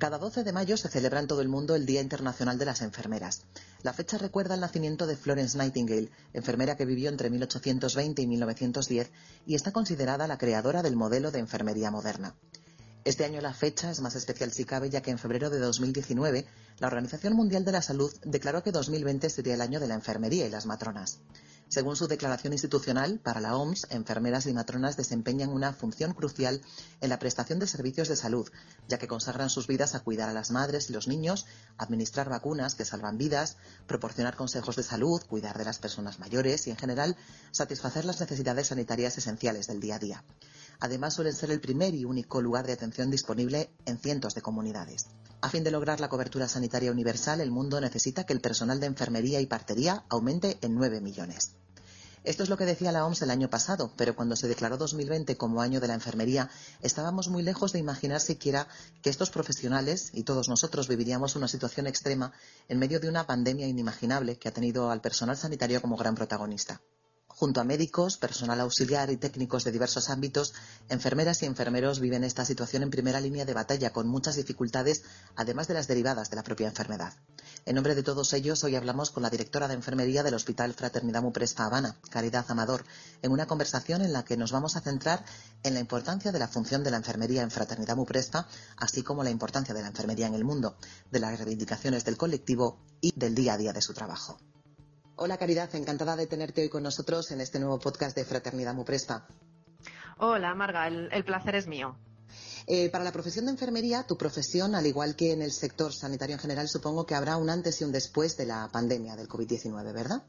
Cada 12 de mayo se celebra en todo el mundo el Día Internacional de las Enfermeras. La fecha recuerda el nacimiento de Florence Nightingale, enfermera que vivió entre 1820 y 1910 y está considerada la creadora del modelo de enfermería moderna. Este año la fecha es más especial si cabe, ya que en febrero de 2019 la Organización Mundial de la Salud declaró que 2020 sería el año de la enfermería y las matronas. Según su declaración institucional, para la OMS, enfermeras y matronas desempeñan una función crucial en la prestación de servicios de salud, ya que consagran sus vidas a cuidar a las madres y los niños, administrar vacunas que salvan vidas, proporcionar consejos de salud, cuidar de las personas mayores y, en general, satisfacer las necesidades sanitarias esenciales del día a día. Además, suelen ser el primer y único lugar de atención disponible en cientos de comunidades. A fin de lograr la cobertura sanitaria universal, el mundo necesita que el personal de enfermería y partería aumente en 9 millones. Esto es lo que decía la OMS el año pasado, pero cuando se declaró 2020 como año de la enfermería, estábamos muy lejos de imaginar siquiera que estos profesionales y todos nosotros viviríamos una situación extrema en medio de una pandemia inimaginable que ha tenido al personal sanitario como gran protagonista. Junto a médicos, personal auxiliar y técnicos de diversos ámbitos, enfermeras y enfermeros viven esta situación en primera línea de batalla con muchas dificultades, además de las derivadas de la propia enfermedad. En nombre de todos ellos, hoy hablamos con la directora de enfermería del Hospital Fraternidad Muprespa Habana, Caridad Amador, en una conversación en la que nos vamos a centrar en la importancia de la función de la enfermería en Fraternidad Muprespa, así como la importancia de la enfermería en el mundo, de las reivindicaciones del colectivo y del día a día de su trabajo. Hola Caridad, encantada de tenerte hoy con nosotros en este nuevo podcast de Fraternidad Muprespa. Hola Marga, el, placer es mío. Eh, para la profesión de enfermería, tu profesión, al igual que en el sector sanitario en general, supongo que habrá un antes y un después de la pandemia del COVID-19, ¿verdad?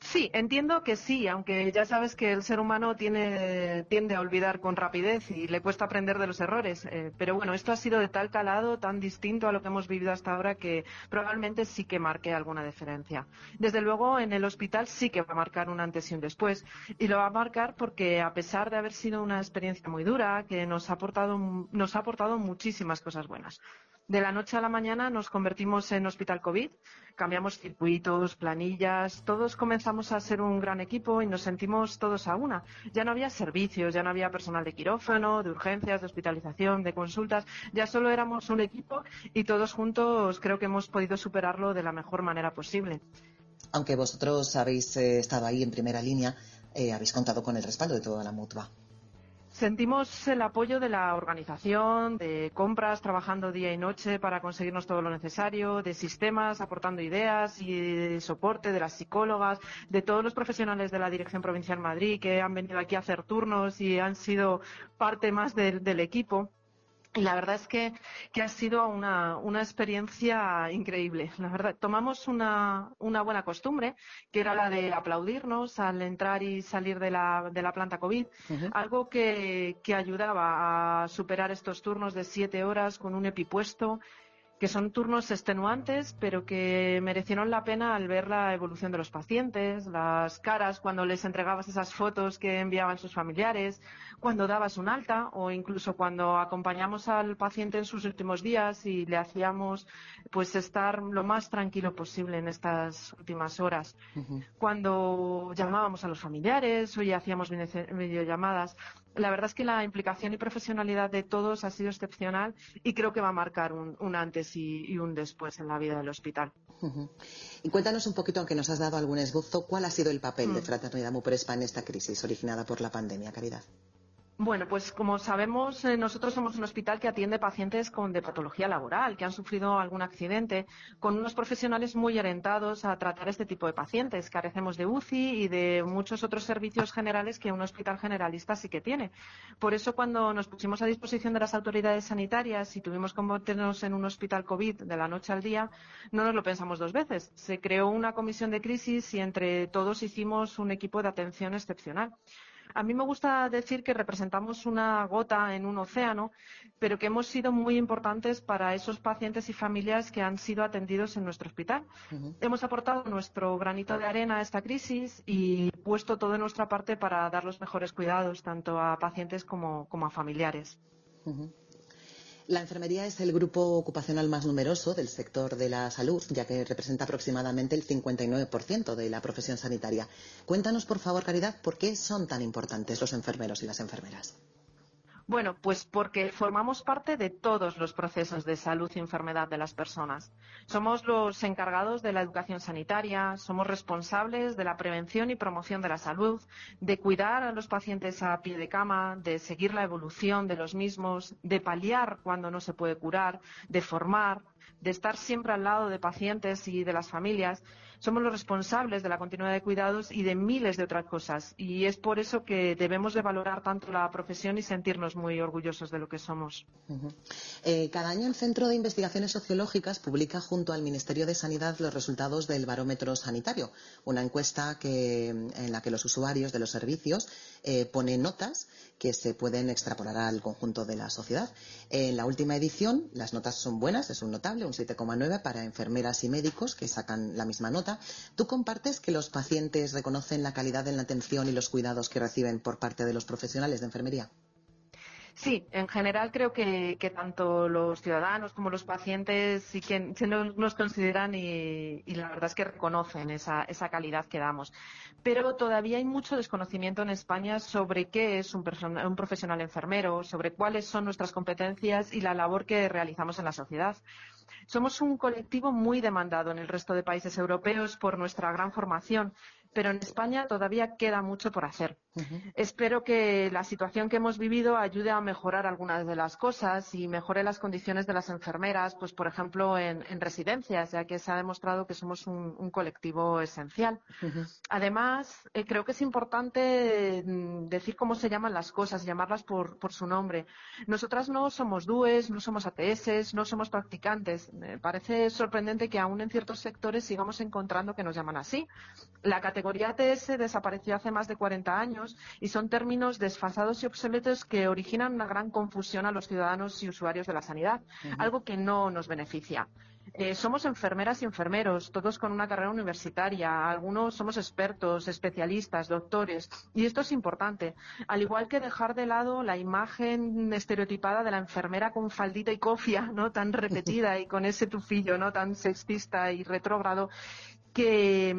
Sí, entiendo que sí, aunque ya sabes que el ser humano tiene, tiende a olvidar con rapidez y le cuesta aprender de los errores. Eh, pero bueno, esto ha sido de tal calado, tan distinto a lo que hemos vivido hasta ahora, que probablemente sí que marque alguna diferencia. Desde luego, en el hospital sí que va a marcar un antes y un después. Y lo va a marcar porque, a pesar de haber sido una experiencia muy dura, que nos ha aportado, nos ha aportado muchísimas cosas buenas. De la noche a la mañana nos convertimos en hospital COVID, cambiamos circuitos, planillas, todos comenzamos a ser un gran equipo y nos sentimos todos a una. Ya no había servicios, ya no había personal de quirófano, de urgencias, de hospitalización, de consultas, ya solo éramos un equipo y todos juntos creo que hemos podido superarlo de la mejor manera posible. Aunque vosotros habéis eh, estado ahí en primera línea, eh, habéis contado con el respaldo de toda la mutua. Sentimos el apoyo de la organización, de compras trabajando día y noche para conseguirnos todo lo necesario, de sistemas aportando ideas y de soporte de las psicólogas, de todos los profesionales de la Dirección Provincial Madrid que han venido aquí a hacer turnos y han sido parte más del equipo. Y la verdad es que, ha sido una, experiencia increíble. La verdad, tomamos una, buena costumbre, que era la de aplaudirnos al entrar y salir de la, de la planta COVID, algo que, que ayudaba a superar estos turnos de siete horas con un epipuesto que son turnos extenuantes, pero que merecieron la pena al ver la evolución de los pacientes, las caras cuando les entregabas esas fotos que enviaban sus familiares, cuando dabas un alta o incluso cuando acompañamos al paciente en sus últimos días y le hacíamos pues estar lo más tranquilo posible en estas últimas horas. Cuando llamábamos a los familiares o ya hacíamos videollamadas, la verdad es que la implicación y profesionalidad de todos ha sido excepcional y creo que va a marcar un, antes y, un después en la vida del hospital. Y cuéntanos un poquito, aunque nos has dado algún esbozo, cuál ha sido el papel de mm. Fraternidad Muprespa en esta crisis originada por la pandemia, Caridad. Bueno, pues como sabemos, eh, nosotros somos un hospital que atiende pacientes con de patología laboral, que han sufrido algún accidente, con unos profesionales muy orientados a tratar este tipo de pacientes. Carecemos de UCI y de muchos otros servicios generales que un hospital generalista sí que tiene. Por eso, cuando nos pusimos a disposición de las autoridades sanitarias y tuvimos que convertirnos en un hospital COVID de la noche al día, no nos lo pensamos dos veces. Se creó una comisión de crisis y entre todos hicimos un equipo de atención excepcional. A mí me gusta decir que representamos una gota en un océano, pero que hemos sido muy importantes para esos pacientes y familias que han sido atendidos en nuestro hospital. Hemos aportado nuestro granito de arena a esta crisis y puesto todo de nuestra parte para dar los mejores cuidados tanto a pacientes como, a familiares. La enfermería es el grupo ocupacional más numeroso del sector de la salud, ya que representa aproximadamente el 59% de la profesión sanitaria. Cuéntanos, por favor, Caridad, por qué son tan importantes los enfermeros y las enfermeras. Bueno, pues porque formamos parte de todos los procesos de salud y enfermedad de las personas. Somos los encargados de la educación sanitaria, somos responsables de la prevención y promoción de la salud, de cuidar a los pacientes a pie de cama, de seguir la evolución de los mismos, de paliar cuando no se puede curar, de formar, de estar siempre al lado de pacientes y de las familias somos los responsables de la continuidad de cuidados y de miles de otras cosas. Y es por eso que debemos de valorar tanto la profesión y sentirnos muy orgullosos de lo que somos. Eh, cada año el Centro de Investigaciones Sociológicas publica junto al Ministerio de Sanidad los resultados del barómetro sanitario, una encuesta en la que los usuarios de los servicios eh, ponen notas que se pueden extrapolar al conjunto de la sociedad. En la última edición las notas son buenas, es un notable, un 7,9 para enfermeras y médicos que sacan la misma nota ¿Tú compartes que los pacientes reconocen la calidad en la atención y los cuidados que reciben por parte de los profesionales de enfermería? Sí, en general creo que, tanto los ciudadanos como los pacientes sí nos consideran y, la verdad es que reconocen esa, calidad que damos. Pero todavía hay mucho desconocimiento en España sobre qué es un, un profesional enfermero, sobre cuáles son nuestras competencias y la labor que realizamos en la sociedad. Somos un colectivo muy demandado en el resto de países europeos por nuestra gran formación pero en España todavía queda mucho por hacer. Espero que la situación que hemos vivido ayude a mejorar algunas de las cosas y mejore las condiciones de las enfermeras, pues por ejemplo en, residencias, ya que se ha demostrado que somos un, colectivo esencial. Además, eh, creo que es importante mm, decir cómo se llaman las cosas, llamarlas por, su nombre. Nosotras no somos DUES, no somos ATS, no somos practicantes. Me parece sorprendente que aún en ciertos sectores sigamos encontrando que nos llaman así. La categoría ATS desapareció hace más de 40 años y son términos desfasados y obsoletos que originan una gran confusión a los ciudadanos y usuarios de la sanidad, algo que no nos beneficia. Eh, somos enfermeras y enfermeros, todos con una carrera universitaria. Algunos somos expertos, especialistas, doctores. Y esto es importante. Al igual que dejar de lado la imagen estereotipada de la enfermera con faldita y cofia, ¿no? Tan repetida y con ese tufillo, ¿no? Tan sexista y retrógrado que,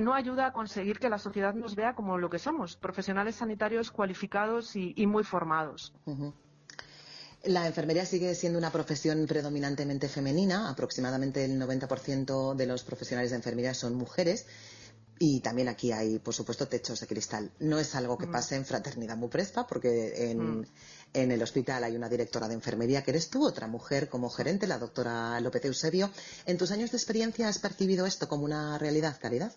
no ayuda a conseguir que la sociedad nos vea como lo que somos, profesionales sanitarios cualificados y, muy formados. La enfermería sigue siendo una profesión predominantemente femenina, aproximadamente el 90% de los profesionales de enfermería son mujeres. Y también aquí hay, por supuesto, techos de cristal. No es algo que mm. pase en Fraternidad Muprespa, porque en, mm. En el hospital hay una directora de enfermería que eres tú, otra mujer como gerente, la doctora López Eusebio. ¿En tus años de experiencia has percibido esto como una realidad, Caridad?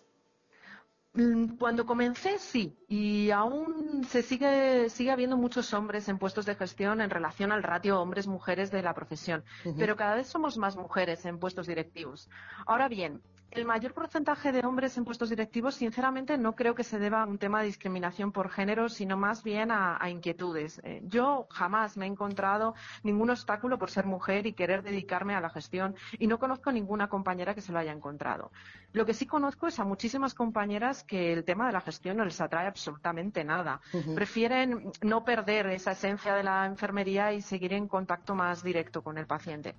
Mm, cuando comencé, sí, y aún se sigue, sigue habiendo muchos hombres en puestos de gestión en relación al ratio hombres-mujeres de la profesión, pero cada vez somos más mujeres en puestos directivos. Ahora bien, el mayor porcentaje de hombres en puestos directivos, sinceramente, no creo que se deba a un tema de discriminación por género, sino más bien a, inquietudes. Eh, yo jamás me he encontrado ningún obstáculo por ser mujer y querer dedicarme a la gestión y no conozco ninguna compañera que se lo haya encontrado. Lo que sí conozco es a muchísimas compañeras que el tema de la gestión no les atrae absolutamente nada. Prefieren no perder esa esencia de la enfermería y seguir en contacto más directo con el paciente.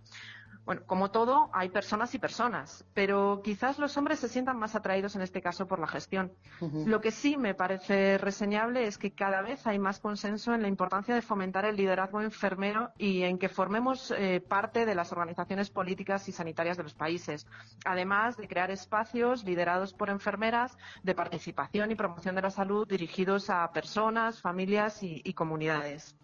Bueno, como todo, hay personas y personas, pero quizás los hombres se sientan más atraídos en este caso por la gestión. Lo que sí me parece reseñable es que cada vez hay más consenso en la importancia de fomentar el liderazgo enfermero y en que formemos eh, parte de las organizaciones políticas y sanitarias de los países, además de crear espacios liderados por enfermeras de participación y promoción de la salud dirigidos a personas, familias y comunidades.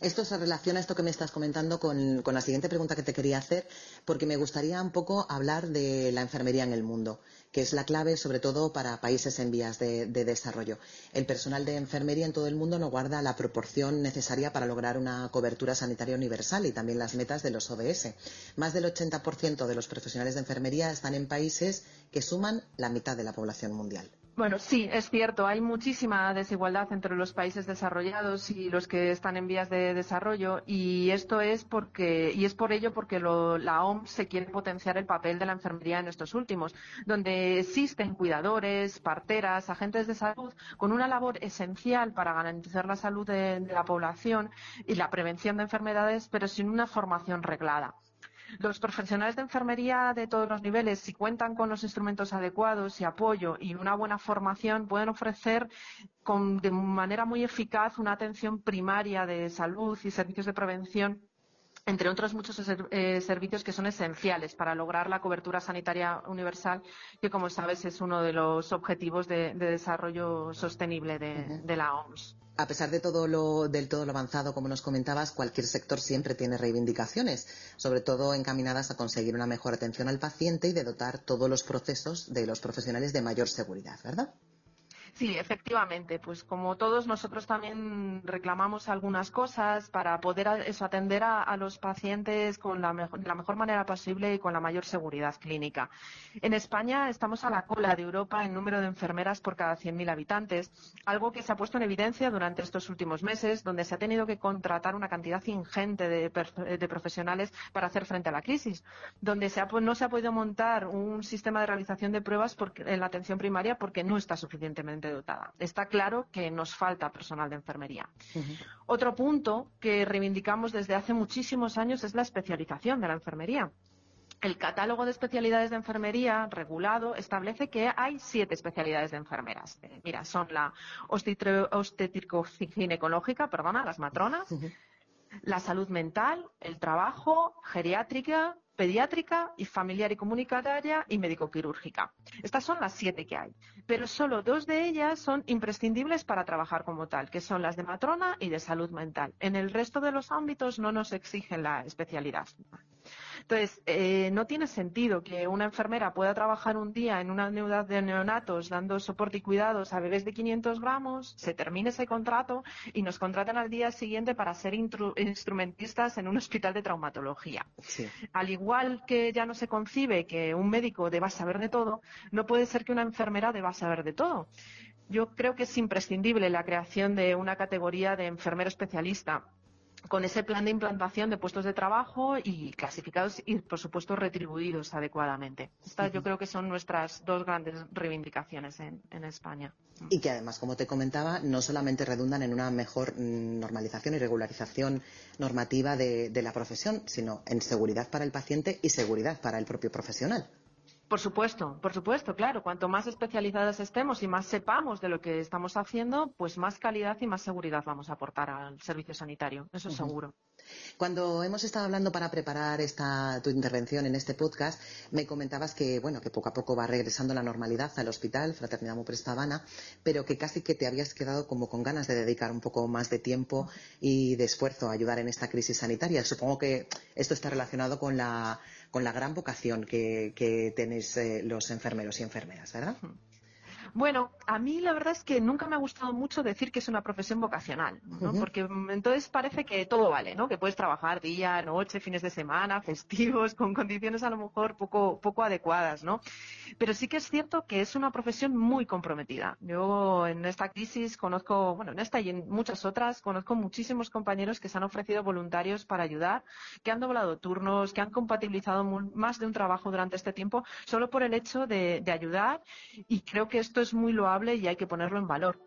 Esto se relaciona, esto que me estás comentando, con, la siguiente pregunta que te quería hacer, porque me gustaría un poco hablar de la enfermería en el mundo, que es la clave sobre todo para países en vías de, desarrollo. El personal de enfermería en todo el mundo no guarda la proporción necesaria para lograr una cobertura sanitaria universal y también las metas de los ODS. Más del 80% de los profesionales de enfermería están en países que suman la mitad de la población mundial. Bueno, sí, es cierto. Hay muchísima desigualdad entre los países desarrollados y los que están en vías de desarrollo y esto es porque y es por ello porque la OMS se quiere potenciar el papel de la enfermería en estos últimos, donde existen cuidadores, parteras, agentes de salud con una labor esencial para garantizar la salud de la población y la prevención de enfermedades, pero sin una formación reglada. Los profesionales de enfermería de todos los niveles, si cuentan con los instrumentos adecuados y apoyo y una buena formación, pueden ofrecer de manera muy eficaz una atención primaria de salud y servicios de prevención entre otros muchos eh, servicios que son esenciales para lograr la cobertura sanitaria universal, que como sabes es uno de los objetivos de, desarrollo sostenible de, la OMS. A pesar de todo lo, del todo lo avanzado, como nos comentabas, cualquier sector siempre tiene reivindicaciones, sobre todo encaminadas a conseguir una mejor atención al paciente y de dotar todos los procesos de los profesionales de mayor seguridad, ¿verdad? Sí, efectivamente. Pues como todos nosotros también reclamamos algunas cosas para poder atender a, los pacientes con la de la mejor manera posible y con la mayor seguridad clínica. En España estamos a la cola de Europa en número de enfermeras por cada 100.000 habitantes, algo que se ha puesto en evidencia durante estos últimos meses, donde se ha tenido que contratar una cantidad ingente de, profesionales para hacer frente a la crisis, donde no se ha podido montar un sistema de realización de pruebas en la atención primaria porque no está suficientemente dotada. Está claro que nos falta personal de enfermería. Otro punto que reivindicamos desde hace muchísimos años es la especialización de la enfermería. El catálogo de especialidades de enfermería regulado establece que hay siete especialidades de enfermeras. Eh, mira, son la obstétrico-ginecológica, perdona, las matronas, la salud mental, el trabajo, geriátrica, pediátrica y familiar y comunitaria y médico-quirúrgica. Estas son las siete que hay, pero solo dos de ellas son imprescindibles para trabajar como tal, que son las de matrona y de salud mental. En el resto de los ámbitos no nos exigen la especialidad. Entonces, eh, no tiene sentido que una enfermera pueda trabajar un día en una unidad de neonatos dando soporte y cuidados a bebés de 500 gramos, se termine ese contrato y nos contraten al día siguiente para ser instrumentistas en un hospital de traumatología. Al igual que ya no se concibe que un médico deba saber de todo, no puede ser que una enfermera deba saber de todo. Yo creo que es imprescindible la creación de una categoría de enfermero especialista con ese plan de implantación de puestos de trabajo y clasificados y, por supuesto, retribuidos adecuadamente. Estas yo creo que son nuestras dos grandes reivindicaciones en, España. Y que además, como te comentaba, no solamente redundan en una mejor mm, normalización y regularización normativa de la profesión, sino en seguridad para el paciente y seguridad para el propio profesional. Por supuesto, por supuesto, claro. Cuanto más especializadas estemos y más sepamos de lo que estamos haciendo, pues más calidad y más seguridad vamos a aportar al servicio sanitario. Eso es seguro. Cuando hemos estado hablando para preparar esta tu intervención en este podcast, me comentabas que bueno que poco a poco va regresando la normalidad al hospital Fraternidad Muprespa Habana, pero que casi que te habías quedado como con ganas de dedicar un poco más de tiempo y de esfuerzo a ayudar en esta crisis sanitaria. Supongo que esto está relacionado con la con la gran vocación que, que tenéis eh, los enfermeros y enfermeras, ¿verdad? Bueno, a mí la verdad es que nunca me ha gustado mucho decir que es una profesión vocacional, ¿no? Porque entonces parece que todo vale, ¿no? Que puedes trabajar día, noche, fines de semana, festivos, con condiciones a lo mejor poco, poco adecuadas, ¿no? Pero sí que es cierto que es una profesión muy comprometida. Yo en esta crisis conozco, bueno, en esta y en muchas otras, conozco muchísimos compañeros que se han ofrecido voluntarios para ayudar, que han doblado turnos, que han compatibilizado más de un trabajo durante este tiempo, solo por el hecho de, de ayudar y creo que esto es muy loable y hay que ponerlo en valor.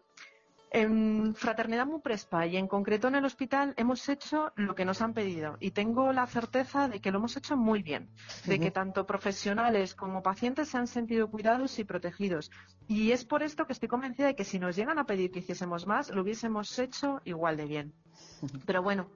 En Fraternidad Muprespa y en concreto en el hospital hemos hecho lo que nos han pedido y tengo la certeza de que lo hemos hecho muy bien, de que tanto profesionales como pacientes se han sentido cuidados y protegidos. Y es por esto que estoy convencida de que si nos llegan a pedir que hiciésemos más, lo hubiésemos hecho igual de bien. Pero bueno,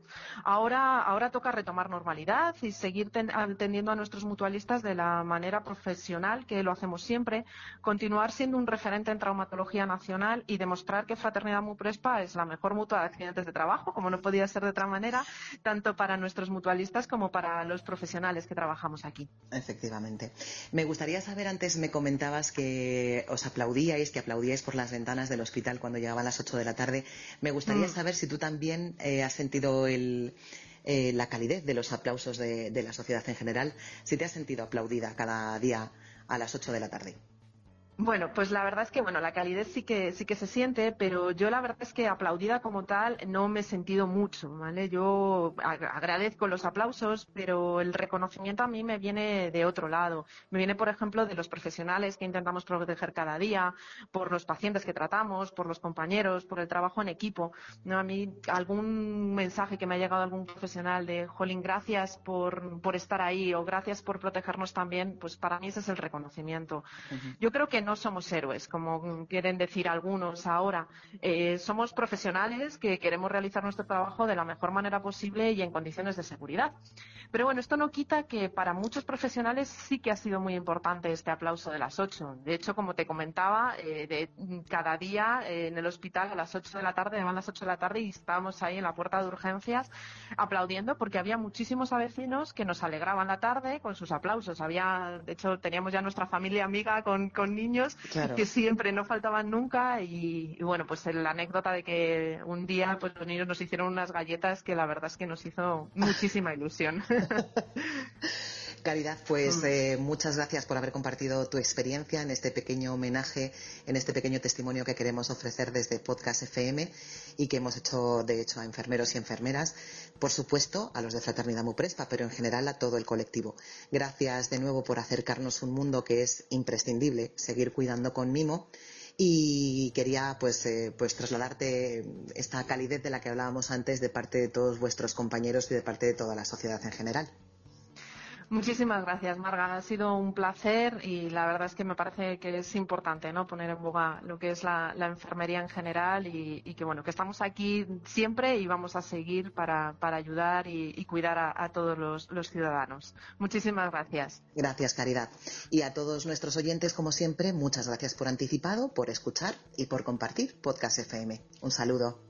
ahora, ahora toca retomar normalidad y seguir atendiendo a nuestros mutualistas de la manera profesional que lo hacemos siempre, continuar siendo un referente en traumatología nacional y demostrar que Fraternidad Muprespa es la mejor mutua de accidentes de trabajo, como no podía ser de otra manera, tanto para nuestros mutualistas como para los profesionales que trabajamos aquí. Efectivamente. Me gustaría saber, antes me comentabas que os aplaudíais, que aplaudíais por las ventanas del hospital cuando llegaban las 8 de la tarde. Me gustaría mm. saber si tú también eh, has sentido eh, la calidez de los aplausos de, la sociedad en general, si te has sentido aplaudida cada día a las 8 de la tarde. Bueno, pues la verdad es que bueno, la calidez sí que sí que se siente, pero yo la verdad es que aplaudida como tal no me he sentido mucho, ¿vale? Yo agradezco los aplausos, pero el reconocimiento a mí me viene de otro lado. Me viene, por ejemplo, de los profesionales que intentamos proteger cada día, por los pacientes que tratamos, por los compañeros, por el trabajo en equipo. ¿no? A mí algún mensaje que me ha llegado algún profesional de, "Jolín, gracias por por estar ahí" o "Gracias por protegernos también", pues para mí ese es el reconocimiento. Yo creo que no somos héroes, como quieren decir algunos ahora. Eh, somos profesionales que queremos realizar nuestro trabajo de la mejor manera posible y en condiciones de seguridad. Pero bueno, esto no quita que para muchos profesionales sí que ha sido muy importante este aplauso de las ocho. De hecho, como te comentaba, eh, de, cada día eh, en el hospital a las ocho de la tarde, van las ocho de la tarde y estábamos ahí en la puerta de urgencias aplaudiendo porque había muchísimos vecinos que nos alegraban la tarde con sus aplausos. Había, de hecho, teníamos ya nuestra familia amiga con, con niños que siempre no faltaban nunca y, bueno, pues la anécdota de que un día pues los niños nos hicieron unas galletas que la verdad es que nos hizo muchísima ilusión. Caridad, pues mm. eh, muchas gracias por haber compartido tu experiencia en este pequeño homenaje, en este pequeño testimonio que queremos ofrecer desde Podcast FM y que hemos hecho, de hecho, a enfermeros y enfermeras, por supuesto, a los de Fraternidad Muprespa, pero en general a todo el colectivo. Gracias de nuevo por acercarnos un mundo que es imprescindible seguir cuidando con mimo y quería pues, eh, pues trasladarte esta calidez de la que hablábamos antes de parte de todos vuestros compañeros y de parte de toda la sociedad en general. Muchísimas gracias, Marga. Ha sido un placer y la verdad es que me parece que es importante ¿no? poner en boga lo que es la, enfermería en general y, que bueno que estamos aquí siempre y vamos a seguir para, ayudar y, cuidar a, todos los, los, ciudadanos. Muchísimas gracias. Gracias, Caridad. Y a todos nuestros oyentes, como siempre, muchas gracias por anticipado, por escuchar y por compartir Podcast FM. Un saludo.